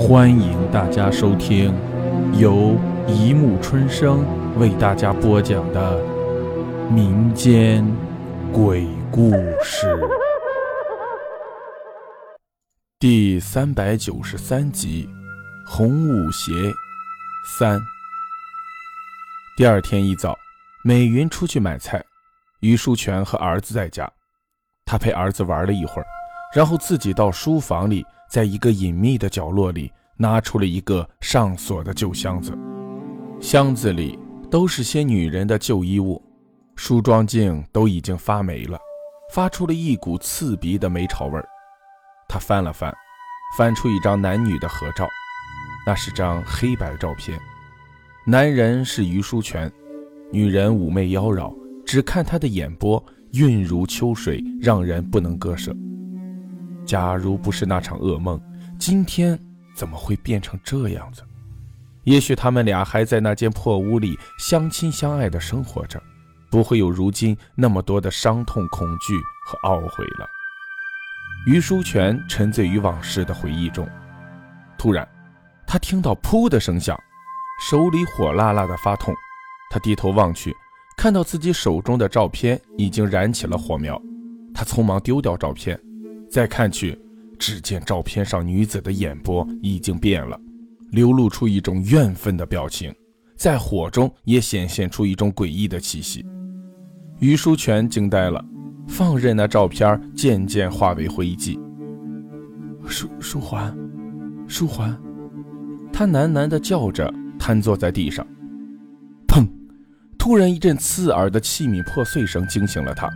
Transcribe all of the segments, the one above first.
欢迎大家收听由一木春生为大家播讲的民间鬼故事第三百九十三集《红舞鞋三》。第二天一早，美云出去买菜，于淑全和儿子在家。他陪儿子玩了一会儿，然后自己到书房里。在一个隐秘的角落里，拿出了一个上锁的旧箱子，箱子里都是些女人的旧衣物，梳妆镜都已经发霉了，发出了一股刺鼻的霉潮味儿。他翻了翻，翻出一张男女的合照，那是张黑白照片，男人是于书全，女人妩媚妖娆，只看她的眼波韵如秋水，让人不能割舍。假如不是那场噩梦，今天怎么会变成这样子？也许他们俩还在那间破屋里相亲相爱的生活着，不会有如今那么多的伤痛、恐惧和懊悔了。于书全沉醉于往事的回忆中，突然，他听到“噗”的声响，手里火辣辣的发痛。他低头望去，看到自己手中的照片已经燃起了火苗，他匆忙丢掉照片。再看去，只见照片上女子的眼波已经变了，流露出一种怨愤的表情，在火中也显现出一种诡异的气息。于书全惊呆了，放任那照片渐渐化为灰烬。书书桓，书桓，他喃喃地叫着，瘫坐在地上。砰！突然一阵刺耳的器皿破碎声惊醒了他。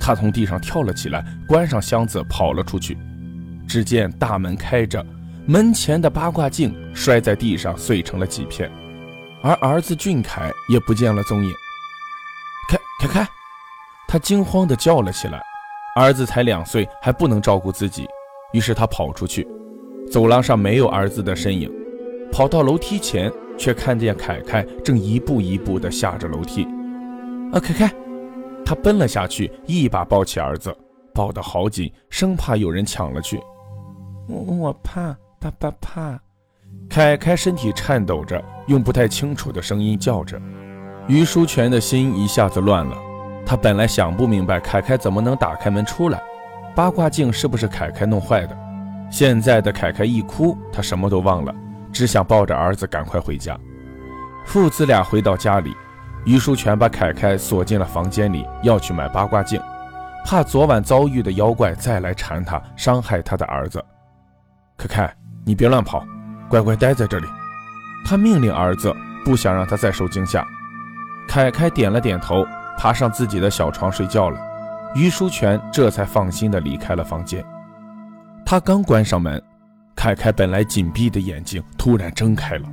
他从地上跳了起来，关上箱子，跑了出去。只见大门开着，门前的八卦镜摔在地上，碎成了几片，而儿子俊凯也不见了踪影。开开开！他惊慌地叫了起来。儿子才两岁，还不能照顾自己，于是他跑出去。走廊上没有儿子的身影，跑到楼梯前，却看见凯凯正一步一步地下着楼梯。啊，凯凯！他奔了下去，一把抱起儿子，抱得好紧，生怕有人抢了去。我我怕，爸爸怕。凯凯身体颤抖着，用不太清楚的声音叫着。于淑全的心一下子乱了。他本来想不明白凯凯怎么能打开门出来，八卦镜是不是凯凯弄坏的？现在的凯凯一哭，他什么都忘了，只想抱着儿子赶快回家。父子俩回到家里。于书全把凯凯锁进了房间里，要去买八卦镜，怕昨晚遭遇的妖怪再来缠他，伤害他的儿子。凯凯，你别乱跑，乖乖待在这里。他命令儿子，不想让他再受惊吓。凯凯点了点头，爬上自己的小床睡觉了。于书全这才放心地离开了房间。他刚关上门，凯凯本来紧闭的眼睛突然睁开了，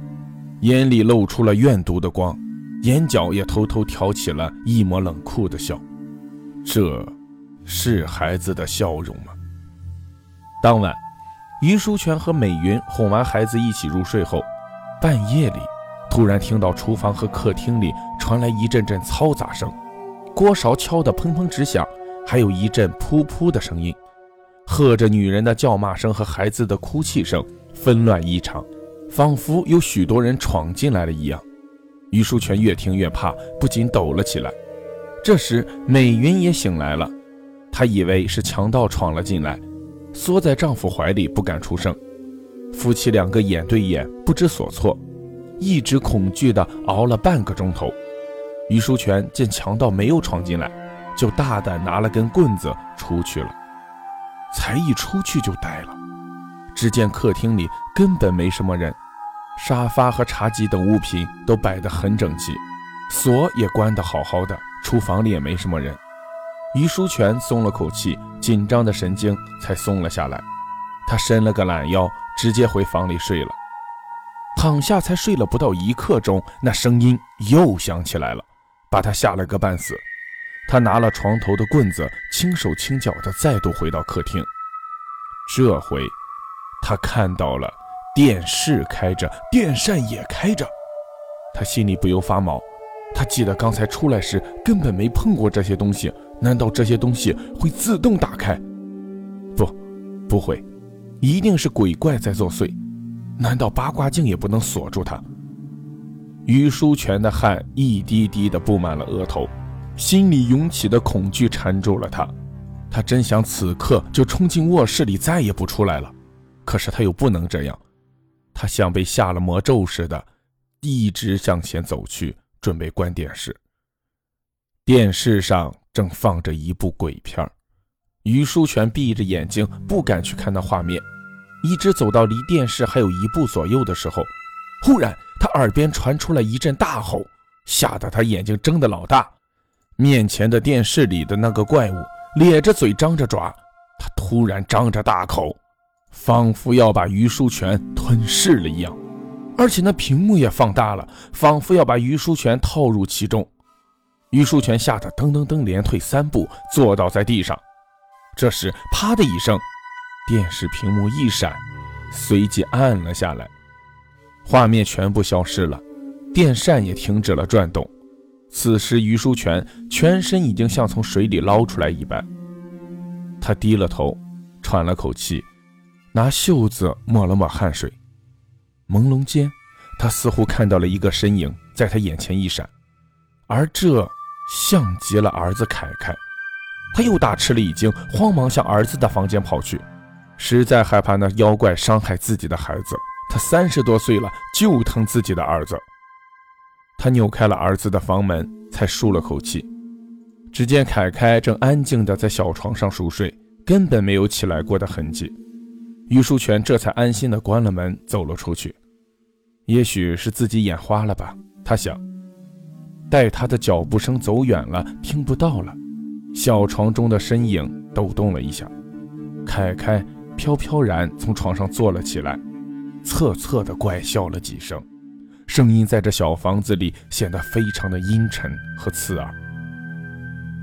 眼里露出了怨毒的光。眼角也偷偷挑起了一抹冷酷的笑，这是孩子的笑容吗？当晚，于书全和美云哄完孩子一起入睡后，半夜里突然听到厨房和客厅里传来一阵阵嘈杂声，锅勺敲得砰砰直响，还有一阵噗噗的声音，和着女人的叫骂声和孩子的哭泣声纷乱异常，仿佛有许多人闯进来了一样。于书全越听越怕，不禁抖了起来。这时，美云也醒来了，她以为是强盗闯了进来，缩在丈夫怀里不敢出声。夫妻两个眼对眼，不知所措，一直恐惧地熬了半个钟头。于书全见强盗没有闯进来，就大胆拿了根棍子出去了。才一出去就呆了，只见客厅里根本没什么人。沙发和茶几等物品都摆得很整齐，锁也关得好好的，厨房里也没什么人。于书全松了口气，紧张的神经才松了下来。他伸了个懒腰，直接回房里睡了。躺下才睡了不到一刻钟，那声音又响起来了，把他吓了个半死。他拿了床头的棍子，轻手轻脚地再度回到客厅。这回，他看到了。电视开着，电扇也开着，他心里不由发毛。他记得刚才出来时根本没碰过这些东西，难道这些东西会自动打开？不，不会，一定是鬼怪在作祟。难道八卦镜也不能锁住他？于书全的汗一滴滴的布满了额头，心里涌起的恐惧缠住了他。他真想此刻就冲进卧室里，再也不出来了。可是他又不能这样，他像被下了魔咒似的，一直向前走去，准备关电视。电视上正放着一部鬼片于书全闭着眼睛，不敢去看那画面。一直走到离电视还有一步左右的时候，忽然他耳边传出了一阵大吼，吓得他眼睛睁得老大。面前的电视里的那个怪物咧着嘴张着爪，他突然张着大口，仿佛要把于书全吞噬了一样，而且那屏幕也放大了，仿佛要把于书全套入其中。于书全吓得噔噔噔连退三步，坐倒在地上。这时，啪的一声。电视屏幕一闪，随即暗了下来，画面全部消失了，电扇也停止了转动。此时，于书全全身已经像从水里捞出来一般。他低了头，喘了口气，拿袖子抹了抹汗水。朦胧间，他似乎看到了一个身影在他眼前一闪，而这像极了儿子凯凯。他又大吃了一惊，慌忙向儿子的房间跑去。实在害怕那妖怪伤害自己的孩子，他三十多岁了就疼自己的儿子。他扭开了儿子的房门，才舒了口气。只见凯凯正安静地在小床上熟睡，根本没有起来过的痕迹。于书全这才安心地关了门，走了出去。也许是自己眼花了吧，他想。待他的脚步声走远了，听不到了，小床中的身影抖动了一下，凯凯。飘飘然从床上坐了起来，恻恻地怪笑了几声，声音在这小房子里显得非常的阴沉和刺耳。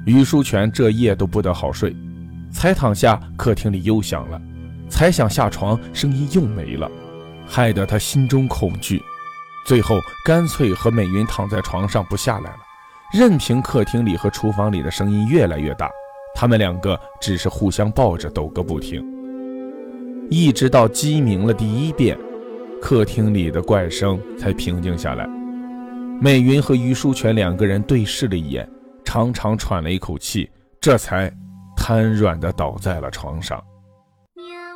于书全这夜都不得好睡，才躺下，客厅里又响了，才想下床，声音又没了，害得他心中恐惧，最后干脆和美云躺在床上不下来了，任凭客厅里和厨房里的声音越来越大，他们两个只是互相抱着抖个不停。一直到鸡鸣了第一遍，客厅里的怪声才平静下来。美云和于书全两个人对视了一眼，长长喘了一口气，这才瘫软地倒在了床上。